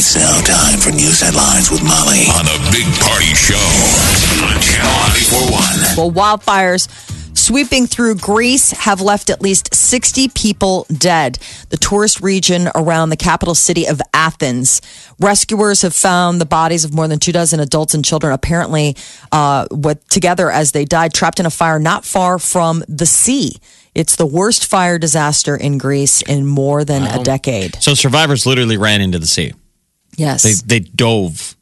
It's now time for news headlines with Molly on the Big Party Show on Channel 941. Well, wildfires sweeping through Greece have left at least 60 people dead. The tourist region around the capital city of Athens. Rescuers have found the bodies of more than two dozen adults and children, apparently uh, with, together as they died, trapped in a fire not far from the sea. It's the worst fire disaster in Greece in more than a decade. So survivors literally ran into the sea. Yes. They they dove.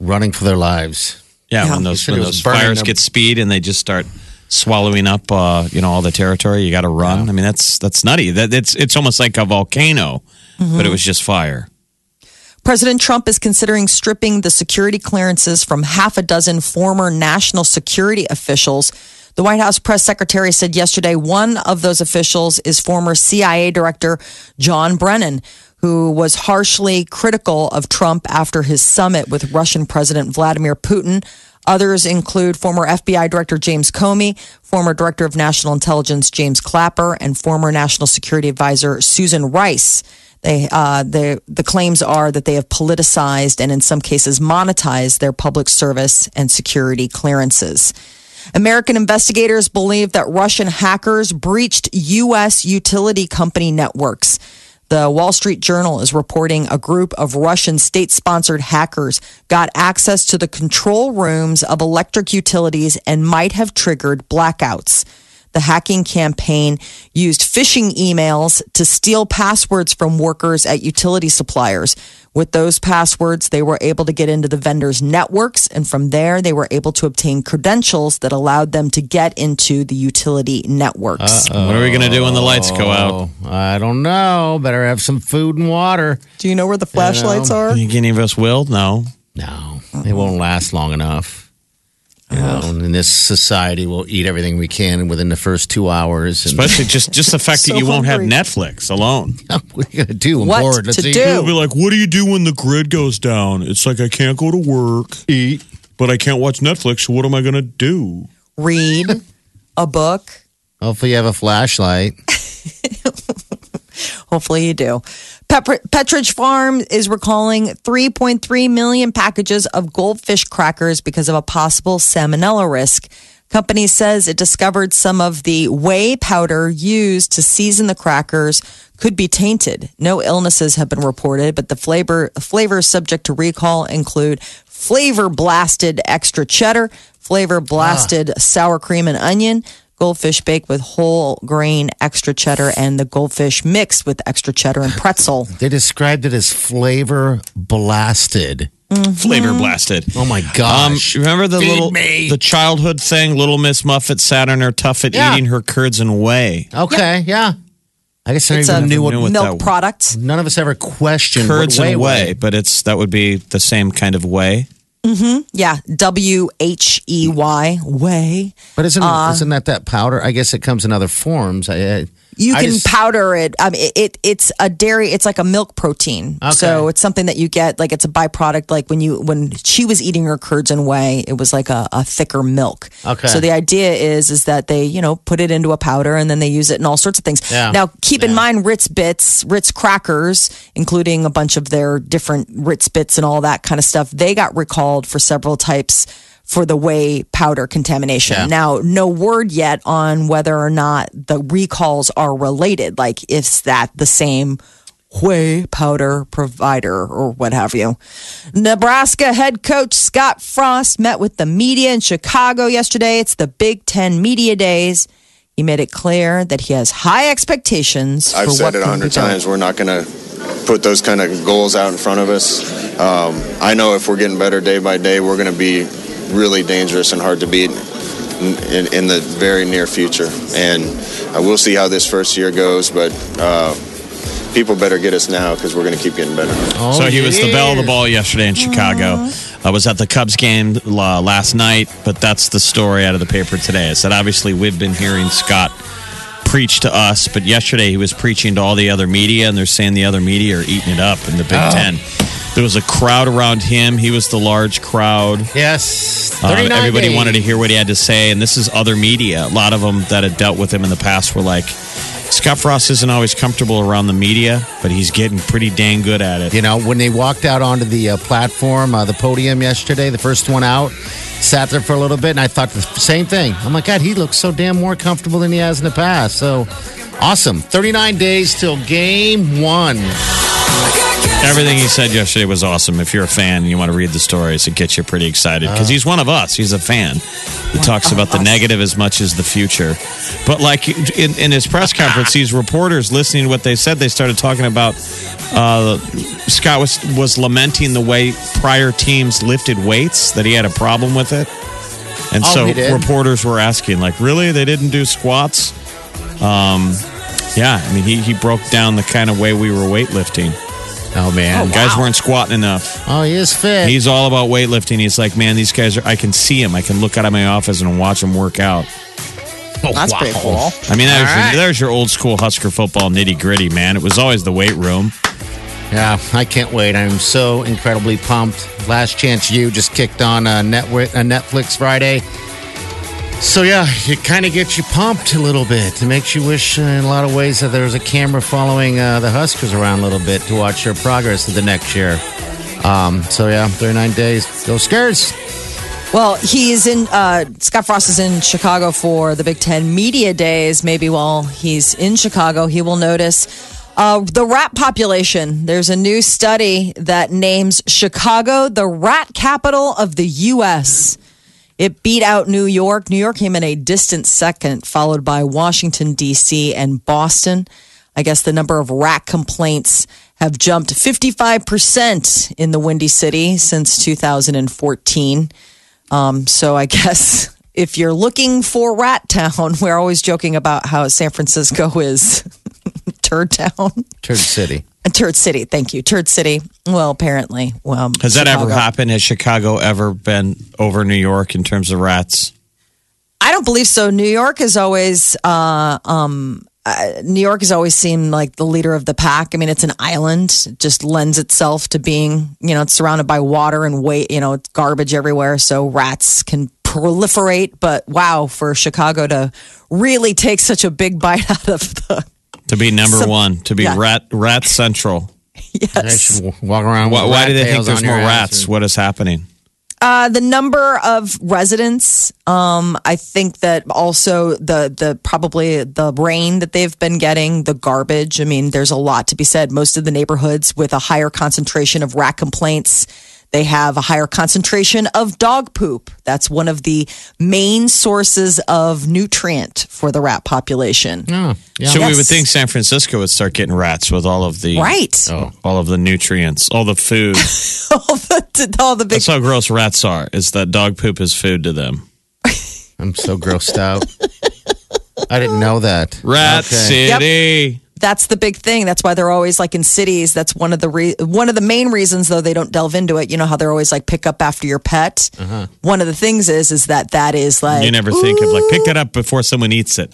running for their lives. Yeah, Yeah. when You those said when it was those burning fires them. get speed and they just start swallowing up, uh, you know, all the territory. You got to run. I mean, that's that's nutty. That it's it's almost like a volcano, but it was just fire. President Trump is considering stripping the security clearances from half a dozen former national security officials. The White House press secretary said yesterday one of those officials is former CIA Director John Brennan, who was harshly critical of Trump after his summit with Russian President Vladimir Putin. Others include former FBI Director James Comey, former Director of National Intelligence James Clapper, and former National Security Advisor Susan Rice. They, uh, the the claims are that they have politicized and in some cases monetized their public service and security clearances. American investigators believe that Russian hackers breached U.S. utility company networks. The Wall Street Journal is reporting a group of Russian state sponsored hackers got access to the control rooms of electric utilities and might have triggered blackouts. The hacking campaign used phishing emails to steal passwords from workers at utility suppliers. With those passwords, they were able to get into the vendors' networks, and from there, they were able to obtain credentials that allowed them to get into the utility networks. What are we going to do when the lights go out? I don't know. Better have some food and water. Do you know where the flashlights are? Think any of us will? No. No, it won't last long enough. You know, uh-huh. and in this society, we'll eat everything we can within the first two hours. And Especially just just the fact So that you won't have. Netflix alone. what are you gonna do? I'm What bored. Let's to eat. do? They'll be like, "What do you do when the grid goes down?" It's like I can't go to work, Eat. but I can't watch Netflix. So what am I going to do? Read a book. Hopefully, you have a flashlight. Hopefully you do. Pepperidge Farm is recalling 3.3 million packages of goldfish crackers because of a possible salmonella risk. Company says it discovered some of the whey powder used to season the crackers could be tainted. No illnesses have been reported, but the flavor flavors subject to recall include flavor blasted extra cheddar, flavor blasted ah. sour cream and onion, goldfish baked with whole grain extra cheddar, and the goldfish mixed with extra cheddar and pretzel. They described it as flavor blasted. Flavor blasted. Oh my Um, gosh! remember the Feed little me. the childhood thing? Little Miss Muffet sat on her tuffet Yeah. eating her curds and whey. okay, yeah. I guess I It's a new what. milk that- product. None of us ever questioned Curds what whey and whey, was. but it's that would be the same kind of whey. Yeah, W H E Y, way. But isn't Uh, isn't that that powder? I guess it comes in other forms. I, I, You I can just- powder it. I mean, it, it. It's a dairy. It's like a milk protein. Okay. So it's something that you get. Like it's a byproduct. Like when you when she was eating her curds and whey, it was like a, a thicker milk. Okay. So the idea is is that they you know put it into a powder and then they use it in all sorts of things. Yeah. Now keep in mind Ritz bits, Ritz crackers, including a bunch of their different Ritz bits and all that kind of stuff. They got recalled for several types for the whey powder contamination. Yeah. Now, no word yet on whether or not the recalls are related. Like, is that the same whey powder provider or what have you? Nebraska head coach Scott Frost met with the media in Chicago yesterday. It's the Big Ten Media Days. He made it clear that he has high expectations. I've for said what it a can hundred times. We're not going to put those kind of goals out in front of us. Um, I know if we're getting better day by day, we're going to be really dangerous and hard to beat in, in, in the very near future. And uh, we'll see how this first year goes. But uh, people better get us now because we're going to keep getting better. Oh, so he was the belle of the ball yesterday in Chicago. I was at the Cubs game uh, last night, but that's the story out of the paper today. Is that obviously we've been hearing Scott preach to us, but yesterday he was preaching to all the other media, and they're saying the other media are eating it up in the Big Oh. Ten. There was a crowd around him. He was the large crowd. Yes. Um, everybody days. wanted to hear what he had to say, and this is other media. A lot of them that had dealt with him in the past were like, Scott Frost isn't always comfortable around the media, but he's getting pretty dang good at it. You know, when they walked out onto the uh, platform, uh, the podium yesterday, the first one out, sat there for a little bit, and I thought the same thing. I'm like, God, he looks so damn more comfortable than he has in the past. So awesome. 39 days till game one. Everything he said yesterday was awesome. If you're a fan and you want to read the stories, it gets you pretty excited because he's one of us. He's a fan. He talks about the negative as much as the future. But like in, in his press conference, these reporters listening to what they said, they started talking about uh, Scott was was lamenting the way prior teams lifted weights that he had a problem with it, and Oh, so he did? reporters were asking like, really, they didn't do squats. Um, yeah, I mean, he, he broke down the kind of way we were weightlifting. Oh, man. Guys weren't squatting enough. Oh, he is fit. He's all about weightlifting. He's like, man, these guys are. I can see him. I can look out of my office and watch him work out. Oh, That's pretty cool. I mean, there's, All right. your, there's your old school Husker football nitty gritty, man. It was always the weight room. Yeah, I can't wait. I'm so incredibly pumped. Last Chance U just kicked on uh, Network, uh, Netflix Friday. So, yeah, it kind of gets you pumped a little bit. It makes you wish, uh, in a lot of ways, that there was a camera following uh, the Huskers around a little bit to watch their progress of the next year. Um, so, yeah, 39 days. Go Skurs. Well, he's in. Uh, Scott Frost is in Chicago for the Big Ten Media Days. Maybe while he's in Chicago, he will notice uh, the rat population. There's a new study that names Chicago the rat capital of the U.S. It beat out New York. New York came in a distant second, followed by Washington, D.C., and Boston. I guess the number of rat complaints have jumped 55% in the Windy City since 2014. Um, so I guess if you're looking for Rat Town, we're always joking about how San Francisco is Turd Town. Turd City. A Turd City, thank you. Turd City. Well, apparently. Well, Has that ever happened? Has Chicago ever been over New York in terms of rats? I don't believe so. New York is always, uh, um, uh, New York has always seemed like the leader of the pack. I mean, it's an island. It just lends itself to being, you know, it's surrounded by water and weight, you know, it's garbage everywhere. So rats can proliferate. But wow, for Chicago to really take such a big bite out of the, To be number Some- one, to be yeah. rat rat central. Yes. walk around Why, with why rat do they think there's more rats? or- What is happening? Uh, the number of residents, um, I think that also the the probably the rain that they've been getting, the garbage. I mean, there's a lot to be said. Most of the neighborhoods with a higher concentration of rat complaints, they have a higher concentration of dog poop. That's one of the main sources of nutrient for the rat population. Oh, yeah. So we would think San Francisco would start getting rats with all of the Right. Oh. all of the nutrients, all the food. all, the, all the big That's how gross rats are. Is that dog poop is food to them? I'm so grossed out. I didn't know that. Rat Okay. City. That's the big thing. That's why they're always like in cities. That's one of the re- one of the main reasons, though they don't delve into it. You know how they're always like pick up after your pet. One of the things is is that that is like You never think of like pick that up before someone eats it.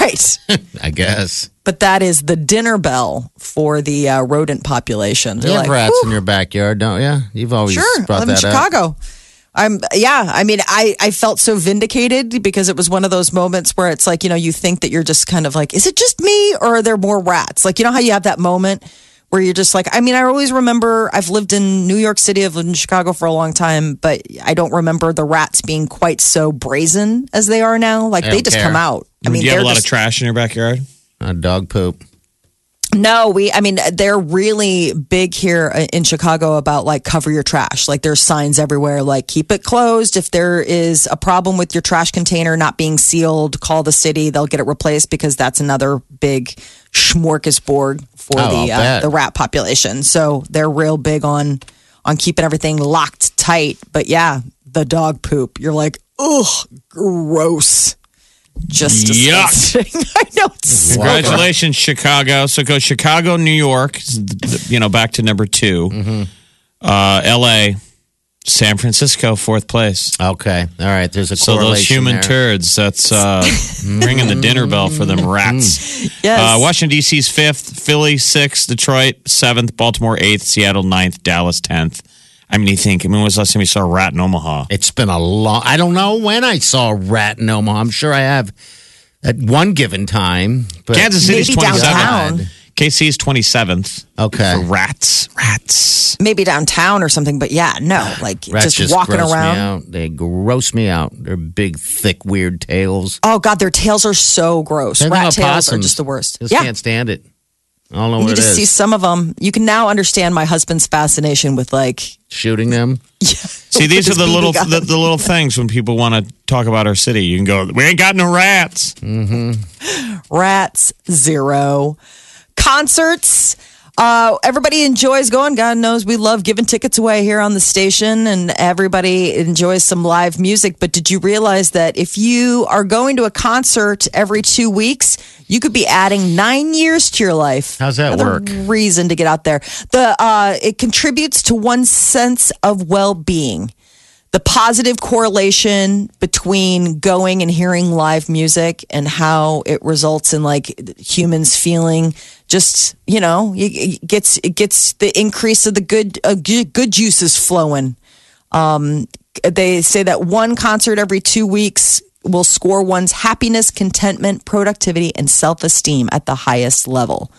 right, I guess. but that is the dinner bell for the uh, rodent population. You They're have like, rats "Whew, in your backyard, don't you? You've always Sure, I brought live in that up. Chicago. I'm yeah. I mean, I I felt so vindicated because it was one of those moments where it's like you know you think that you're just kind of like, is it just me or are there more rats? Like you know how you have that moment where you're just like, I mean, I always remember I've lived in New York City, I've lived in Chicago for a long time, but I don't remember the rats being quite so brazen as they are now. Like I they don't just care. come out. I mean, Do you have they're a lot just, of trash in your backyard? Uh, dog poop. No, we, I mean, they're really big here uh, in Chicago about like cover your trash. Like there's signs everywhere, like keep it closed. If there is a problem with your trash container not being sealed, call the city. They'll get it replaced because that's another big smorgasbord for Oh, the uh, the rat population. So they're real big on on keeping everything locked tight. But yeah, the dog poop. You're like, ugh, gross. Just Yuck. disgusting. I know. It's so Congratulations, Chicago. So go Chicago, New York. You know, back to number 2 Mm-hmm. Uh, L.A., San Francisco, fourth place. Okay. All right. There's a So those human there. turds, that's uh, ringing the dinner bell for them rats. Yes. Uh, Washington, D.C.'s fifth, Philly sixth, Detroit seventh, Baltimore eighth, Seattle ninth, Dallas tenth. I mean, you think, I mean, when was the last time you saw a rat in Omaha? It's been a long. I don't know when I saw a rat in Omaha. I'm sure I have at one given time. But Kansas City's Maybe 27th. downtown. KC's 27th. Okay. For rats. Rats. maybe downtown or something, but yeah, no, like Rats just, walking gross me around. out. They gross me out. They're big, thick, weird tails. Oh God, their tails are so gross. Same thing Rat with tails are just the worst. Just yeah, can't stand it. I don't know you what it just is. see some of them. You can now understand my husband's fascination with like. Shooting them. See, these are the little the, the little things when people want to talk about our city. You can go, we ain't got no rats. Mm-hmm. Rats zero. Concerts. Uh, everybody enjoys going. God knows we love giving tickets away here on the station, and everybody enjoys some live music. But did you realize that if you are going to a concert every two weeks, you could be adding nine years to your life? How's that Another work? Reason to get out there. The uh, it contributes to one sense of well being the positive correlation between going and hearing live music and how it results in like humans feeling just you know it gets it gets the increase of the good uh, good juices flowing um they say that one concert every 2 weeks will score one's happiness contentment productivity and self-esteem at the highest level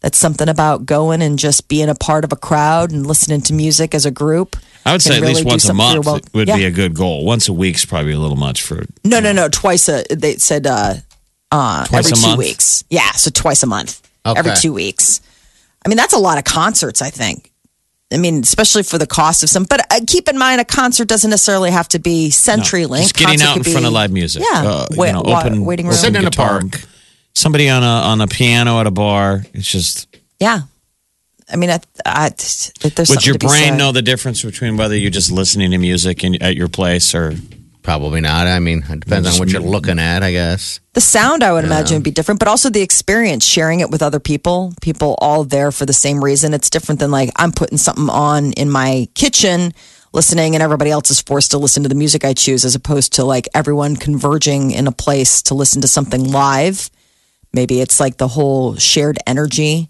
that's something about going and just being a part of a crowd and listening to music as a group I would say at really least once a something for your month well- would Yeah. be a good goal. Once a week's probably a little much for. No, no, no. Twice a. They said uh, uh, Twice every a two month? weeks. Yeah, so twice a month. Okay. Every two weeks. I mean, that's a lot of concerts. I think. I mean, especially for the cost of some. But uh, keep in mind, a concert doesn't necessarily have to be CenturyLink. Just getting Concert out in could front of live music. Yeah, Uh, you Wait- know, wa- open, waiting room. Sitting in a guitar. park. Somebody on a on a piano at a bar. It's just. Yeah, I mean, I, I, there's Would your to be brain said. know the difference between whether you're just listening to music in, at your place or Probably not. I mean, it depends on what you're looking at, I guess. The sound, I would imagine, would be different, but also the experience, sharing it with other people, people all there for the same reason. It's different than like I'm putting something on in my kitchen, listening, and everybody else is forced to listen to the music I choose, as opposed to like everyone converging in a place to listen to something live. Maybe it's like the whole shared energy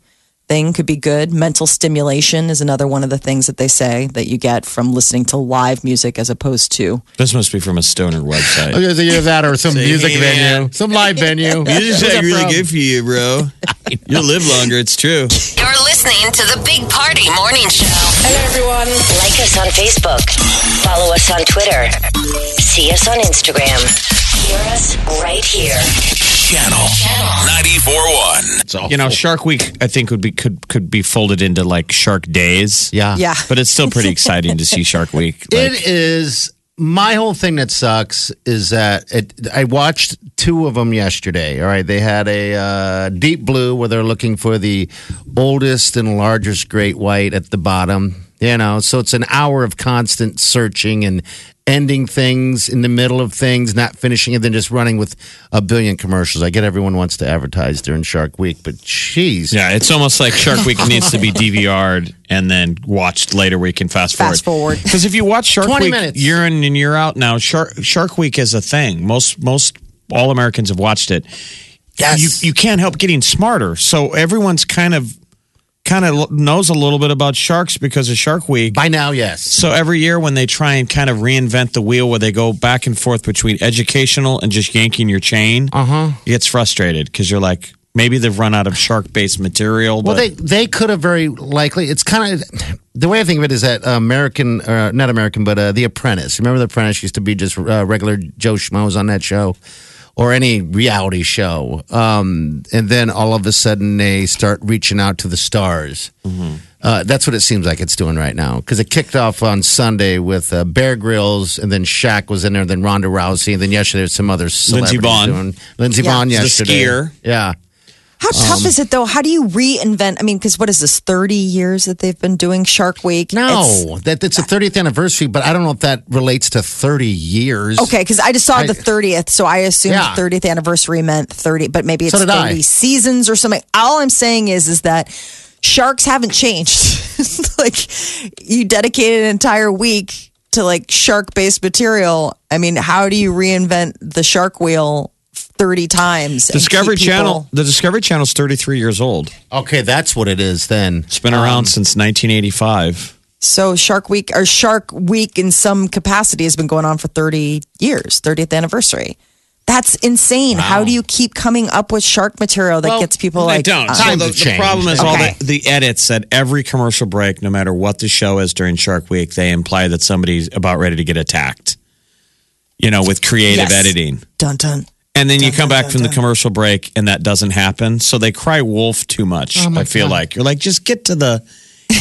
thing could be good. Mental stimulation is another one of the things that they say that you get from listening to live music as opposed to this must be from a stoner website. Either either that or some Say, music hey, venue, man. some live venue. Music's Where's really from? good for you, bro. You'll live longer. It's true. You're listening to the Big Party Morning Show. Hello, everyone. Like us on Facebook. Follow us on Twitter. See us on Instagram. Hear us right here. Channel 94.1. It's. You know, Shark Week I think would be could could be folded into like Shark Days. yeah. yeah. But it's still pretty exciting to see Shark Week. Like, It is. My whole thing that sucks is that it, I watched two of them yesterday. All right, they had a uh, deep blue where they're looking for the oldest and largest great white at the bottom. You know, so it's an hour of constant searching and ending things in the middle of things, not finishing, and then just running with a billion commercials. I get everyone wants to advertise during Shark Week, but jeez, yeah, it's almost like Shark Week needs to be DVR'd and then watched later where you can fast forward. Fast forward. Because if you watch Shark 20 Week minutes. year in and year out now, Shark Shark Week is a thing. Most most all Americans have watched it. Yes. You you can't help getting smarter. So everyone's kind of kind of knows a little bit about sharks because of Shark Week. by now, yes. So every year when they try and kind of reinvent the wheel where they go back and forth between educational and just yanking your chain, uh-huh. it gets frustrated because you're like, maybe they've run out of shark-based material. Well, they they could have very likely. It's kind of the way I think of it is that American, uh, not American, but uh, The Apprentice. Remember, The Apprentice used to be just uh, regular Joe schmoes on that show, or any reality show. Um, and then all of a sudden, they start reaching out to the stars. Uh, that's what it seems like it's doing right now because it kicked off on Sunday with uh, Bear Grylls, and then Shaq was in there, and then Ronda Rousey, and then yesterday was some other Lindsey celebrities Vonn. doing Lindsey Yeah. Vonn The skier. yeah. How tough um, is it though? How do you reinvent? I mean, because what is this? Thirty years that they've been doing Shark Week? It's- No, that it's a 30th anniversary, but I don't know if that relates to 30 years. Okay, because I just saw I- the 30th, so I assumed Yeah. 30th anniversary meant 30, but maybe it's So 30 I. seasons or something. All I'm saying is, is that sharks haven't changed. like you dedicated an entire week to like shark-based material. I mean, how do you reinvent the shark wheel 30 times? and Discovery keep people- Channel. The Discovery Channel's 33 years old. Okay, that's what it is then. It's been around since 1985. So Shark Week or Shark Week in some capacity has been going on for 30 years, 30th anniversary. That's insane. How do you keep coming up with shark material that Well, gets people They like don't. uh, So Times the, have the problem is all the, the edits at every commercial break, no matter what the show is during Shark Week, they imply that somebody's about ready to get attacked. You know, with creative Yes. editing. dun dun? And then you come back from the commercial break and that doesn't happen. So they cry wolf too much. Oh I feel like you're like, just get to the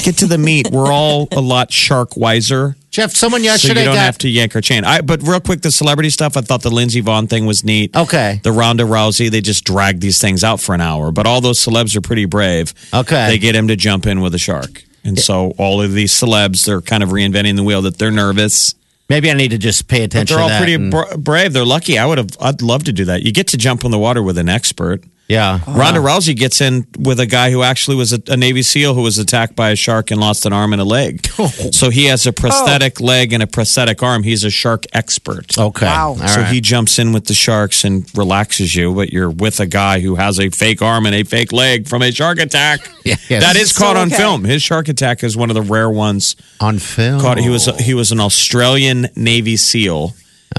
get to the meat. We're all a lot shark wiser. Jeff, someone yesterday So yesterday you don't got have to yank our chain. I, but real quick, the celebrity stuff, I thought the Lindsey Vonn thing was neat. Okay. The Ronda Rousey, they just drag these things out for an hour. But all those celebs are pretty brave. Okay. They get him to jump in with a shark. And so all of these celebs, they're kind of reinventing the wheel that they're nervous. Maybe I need to just pay attention. But they're all pretty and- bra- brave. They're lucky. I would have, I'd love to do that. You get to jump in the water with an expert. Yeah. Oh, Ronda Rousey gets in with a guy who actually was a, a Navy SEAL who was attacked by a shark and lost an arm and a leg. Oh. So he has a oh. prosthetic leg and a prosthetic arm. He's a shark expert. Okay. Wow. All so right. he jumps in with the sharks and relaxes you, but you're with a guy who has a fake arm and a fake leg from a shark attack. Yeah, yes. That is caught So, on okay. film. His shark attack is one of the rare ones on film. caught. He was he was an Australian Navy SEAL.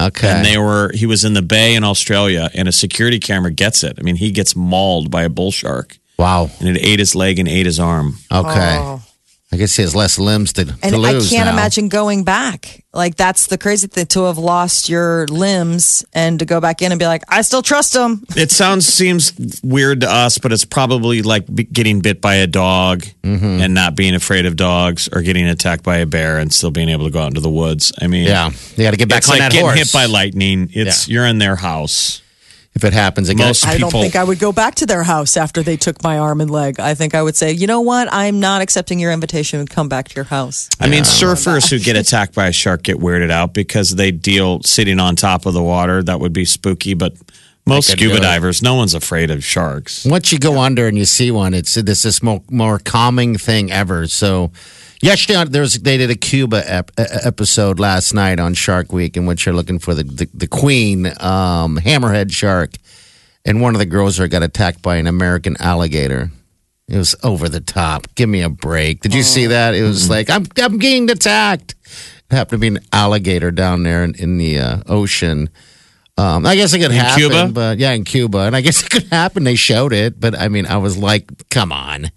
Okay. And they were he was in the bay in Australia and a security camera gets it. I mean, he gets mauled by a bull shark wow. and it ate his leg and ate his arm. Okay. Oh. I guess he has less limbs to, And to I can't now. imagine going back. Like that's the crazy thing to have lost your limbs and to go back in and be like, I still trust him. It sounds seems weird to us, but it's probably like getting bit by a dog Mm-hmm. and not being afraid of dogs, or getting attacked by a bear and still being able to go out into the woods. I mean, Yeah. You got to get back it's on like that getting horse. hit by lightning. It's you're in their house. If it happens again. Most I don't think I would go back to their house after they took my arm and leg. I think I would say, you know what? I'm not accepting your invitation and come back to your house. I mean, surfers who get attacked by a shark get weirded out because they deal sitting on top of the water. That would be spooky, but most They scuba divers, no one's afraid of sharks. Once you go under and you see one, it's this is more, more calming thing ever. So, yesterday there was they did a Cuba ep, episode last night on Shark Week in which they're looking for the the, the queen um, hammerhead shark, and one of the girls there got attacked by an American alligator. It was over the top. Give me a break. Did you see that? It was like I'm I'm getting attacked. It happened to be an alligator down there in, in the uh, ocean. Um, I guess it could In happen, Cuba? but yeah, in Cuba, and I guess it could happen. They showed it, but I mean, I was like, come on.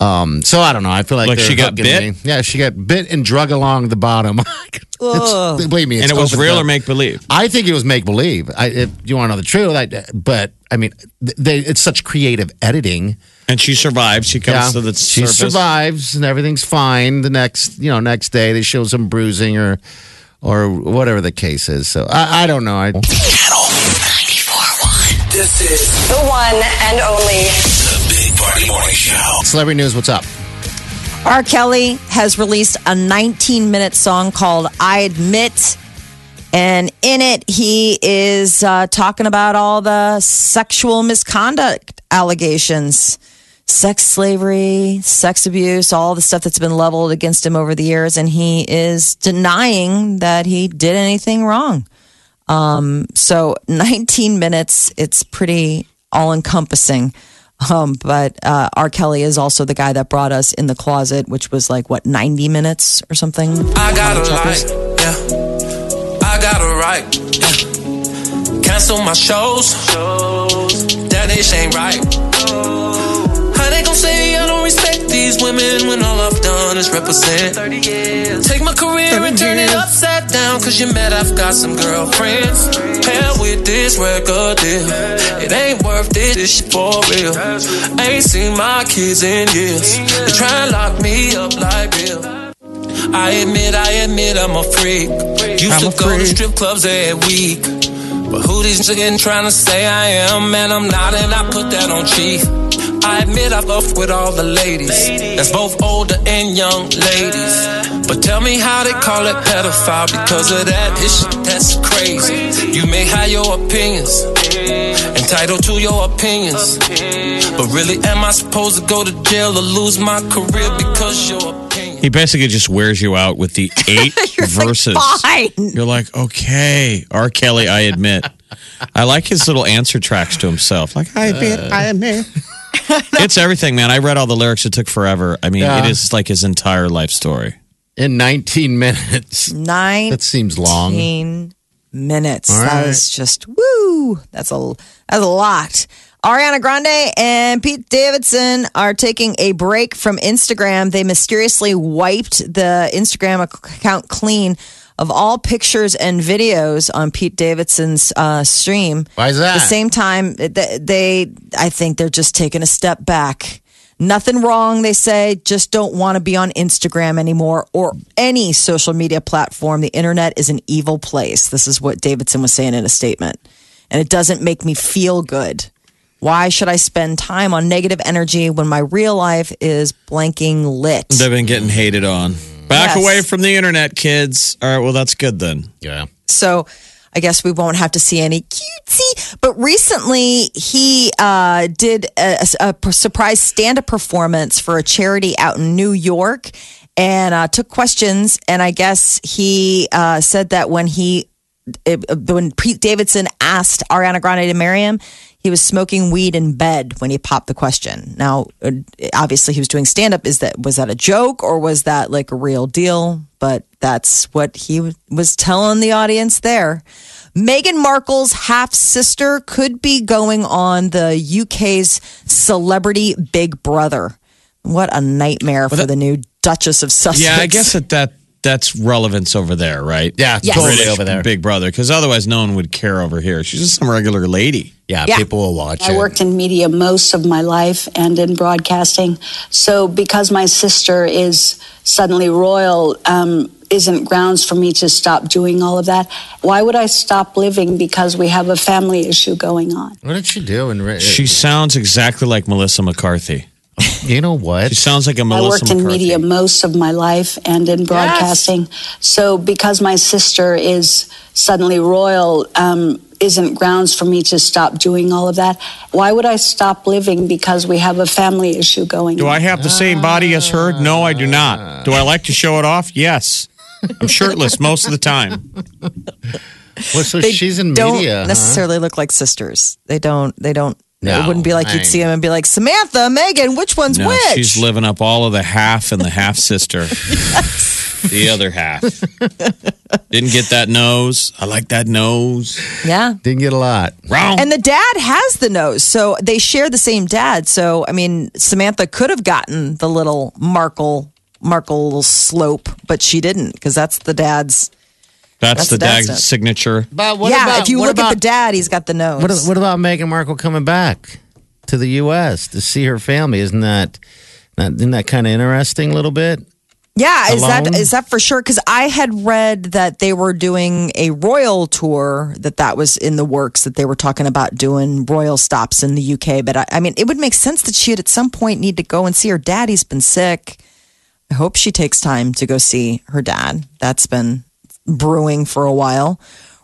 Um, so I don't know. I feel like Like she got bit? me. Yeah, she got bit and drug along the bottom. it's, believe me, it's and it was real top. or make believe. I think it was make believe. I, if you want to know the truth, I, but I mean, they, it's such creative editing. And she survives. She comes Yeah, to the she surface. survives and everything's fine. The next, you know, next day they show some bruising or, or whatever the case is. So I, I don't know. I, Channel 94.1. This is The one and only. the Big Party Morning Show. celebrity news. What's up? R. Kelly has released a 19 minute song called I Admit. And in it, he is uh, talking about all the sexual misconduct allegations sex slavery, sex abuse, all the stuff that's been leveled against him over the years. And he is denying that he did anything wrong. Um, so 19 minutes, it's pretty all encompassing. Um, but uh, R. Kelly is also the guy that brought us in the closet, which was like what 90 minutes or something. I got a yeah. I got a right, yeah. Cancel my shows. That ish ain't right. How these women when all I've done is represent? 30 years. Take my career and turn it upside down, cause you're mad I've got some girlfriends. Hell with this record deal. It ain't worth it, this shit for real. Ain't seen my kids in years. They try and lock me up like Bill. I admit, I admit I'm a freak. Used to go to strip clubs every week. But who these again trying to say I am? Man, I'm not, and I put that on chief. I admit I've up with all the ladies. That's both older and young ladies. But tell me how they call it pedophile because of that. It's shit that's crazy. You may have your opinions, entitled to your opinions. But really, am I supposed to go to jail or lose my career because your opinion? He basically just wears you out with the eight verses. Fine. You're like, okay, R. Kelly, I admit. I like his little answer tracks to himself. Like, I admit, I admit. it's everything, man. I read all the lyrics. It took forever. I mean, Yeah. it is like his entire life story. In 19 minutes. Nine. That seems long. 15 minutes. All That right. is just woo. That's a that's a lot. Ariana Grande and Pete Davidson are taking a break from Instagram. They mysteriously wiped the Instagram account clean of all pictures and videos on Pete Davidson's uh, stream. Why is that? At the same time, th- they, I think they're just taking a step back. Nothing wrong, they say, just don't want to be on Instagram anymore or any social media platform. The internet is an evil place. This is what Davidson was saying in a statement. And it doesn't make me feel good. Why should I spend time on negative energy when my real life is blanking lit? They've been getting hated on. Back Yes. away from the internet, kids. All right, well, that's good then. Yeah. So I guess we won't have to see any cutesy. But recently, he uh, did a, a- a surprise stand up performance for a charity out in New York and uh, took questions. And I guess he uh, said that when he it, when Pete Davidson asked Ariana Grande to marry him, he was smoking weed in bed when he popped the question. Now, uh, obviously, he was doing stand up. Is that was that a joke or was that like a real deal? But that's what he w- was telling the audience there. Meghan Markle's half sister could be going on the UK's Celebrity Big Brother. What a nightmare for the new Duchess of Sussex. Yeah, I guess that, that that's relevance over there, right? Yeah, Yes. totally British over there. Big Brother, because otherwise no one would care over here. She's just some regular lady. Yeah, Yeah. people will watch I it. worked in media most of my life and in broadcasting. So, because my sister is suddenly royal, um, isn't grounds for me to stop doing all of that. Why would I stop living because we have a family issue going on? What did she do? And re- She sounds exactly like Melissa McCarthy. you know what? She sounds like a I Melissa worked in McCarthy. media most of my life and in broadcasting. So, because my sister is suddenly royal, um, isn't grounds for me to stop doing all of that. Why would I stop living because we have a family issue going on? Do on? I have the same body as her? No, I do not. Do I like to show it off? Yes. I'm shirtless most of the time. Well, so they she's in don't media. huh? necessarily look like sisters. They don't. They don't. No, it wouldn't be like I you'd see him and be like Samantha, Meghan, which one's No, which? she's living up all of the half and the half sister. The other half. Didn't get that nose. I like that nose. yeah. Didn't get a lot. Wrong. And the dad has the nose, so they share the same dad. So I mean, Samantha could have gotten the little Markle Markle slope, but she didn't because that's the dad's. That's, that's the the dad's dad signature. But what yeah, about, if you what look about, at the dad, he's got the nose. What, what about Meghan Markle coming back to the U.S. to see her family? Isn't that, that isn't that kind of interesting? A little bit. Yeah, is that alone? is that for sure? Because I had read that they were doing a royal tour, that that was in the works, that they were talking about doing royal stops in the UK. But I, I mean, it would make sense that she'd at some point need to go and see her dad. He's been sick. I hope she takes time to go see her dad. That's been brewing for a while.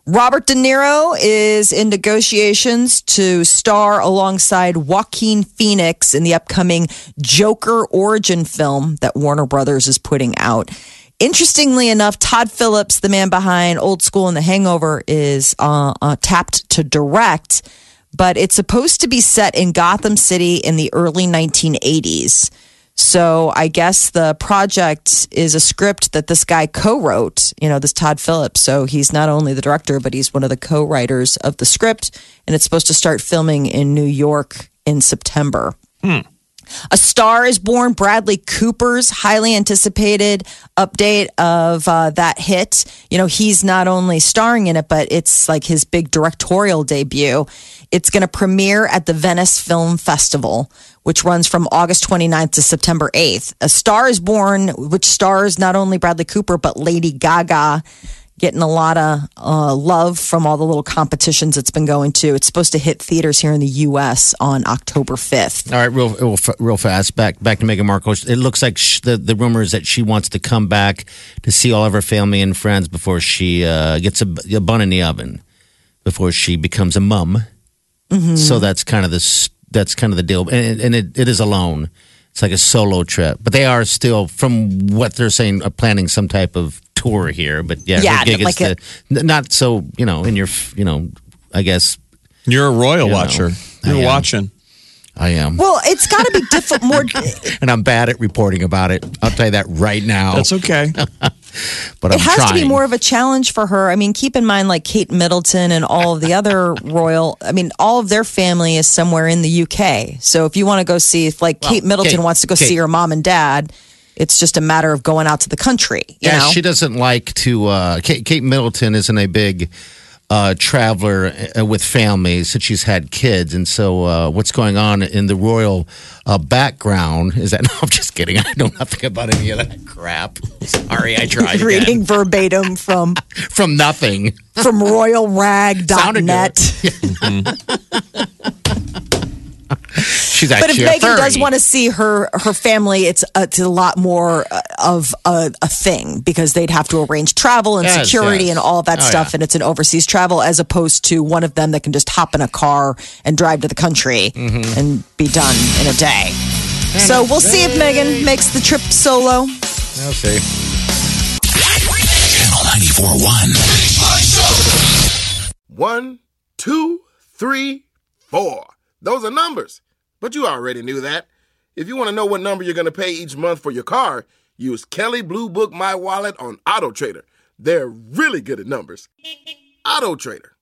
Robert De Niro is in negotiations to star alongside Joaquin Phoenix in the upcoming Joker origin film that Warner Brothers is putting out. Interestingly enough, Todd Phillips, the man behind Old School and The Hangover, is uh, uh, tapped to direct, but it's supposed to be set in Gotham City in the early 1980s. So I guess the project is a script that this guy co-wrote, you know, this Todd Phillips. So he's not only the director, but he's one of the co-writers of the script. And it's supposed to start filming in New York in September. A Star is Born, Bradley Cooper's highly anticipated update of uh, that hit. You know, he's not only starring in it, but it's like his big directorial debut. It's going to premiere at the Venice Film Festival, which runs from August 29th to September 8th. A Star is Born, which stars not only Bradley Cooper, but Lady Gaga. getting a lot of uh, love from all the little competitions it's been going to. It's supposed to hit theaters here in the U.S. on October 5th. All right, real, real, fast. Back back to Meghan Markle. It looks like the the rumor is that she wants to come back to see all of her family and friends before she uh, gets a, a bun in the oven, before she becomes a mum. Mm-hmm. So that's kind of this. That's kind of the deal, and, and it, it is alone. It's like a solo trip, but they are still, from what they're saying, are planning some type of tour here. But yeah, Yeah, gig like is a- the, n- not so you know in your you know I guess You're a royal You watcher. I You're am. watching. I am, Well, it's got to be different. More. and I'm bad at reporting about it. I'll tell you that right now. That's okay. but I'm it has trying. to be more of a challenge for her. I mean, keep in mind, like Kate Middleton and all of the other royal. I mean, all of their family is somewhere in the UK. So if you want to go see, if like Kate Middleton Kate- wants to go Kate- see her mom and dad, it's just a matter of going out to the country. You Yeah, know? she doesn't like to. Uh, Kate, Kate Middleton isn't a big uh, traveler uh, with families since she's had kids, and so uh, what's going on in the royal uh, background is that. No, I'm just kidding. I know nothing about any of that crap. Sorry, I tried. again. reading verbatim from from nothing. from Sounded royalrag.net. She's But if actually a Meghan does want to see her her family, it's uh, it's a lot more uh, of a, a thing because they'd have to arrange travel and Yes, security yes. and all of that Oh, stuff, yeah. and it's an overseas travel as opposed to one of them that can just hop in a car and drive to the country Mm-hmm. and be done in a day. So we'll see if Meghan makes the trip solo. I'll see. Channel 94.1. One, two, three, four. Those are numbers. But you already knew that. If you want to know what number you're going to pay each month for your car, use Kelley Blue Book My Wallet on Auto Trader. They're really good at numbers. Auto Trader.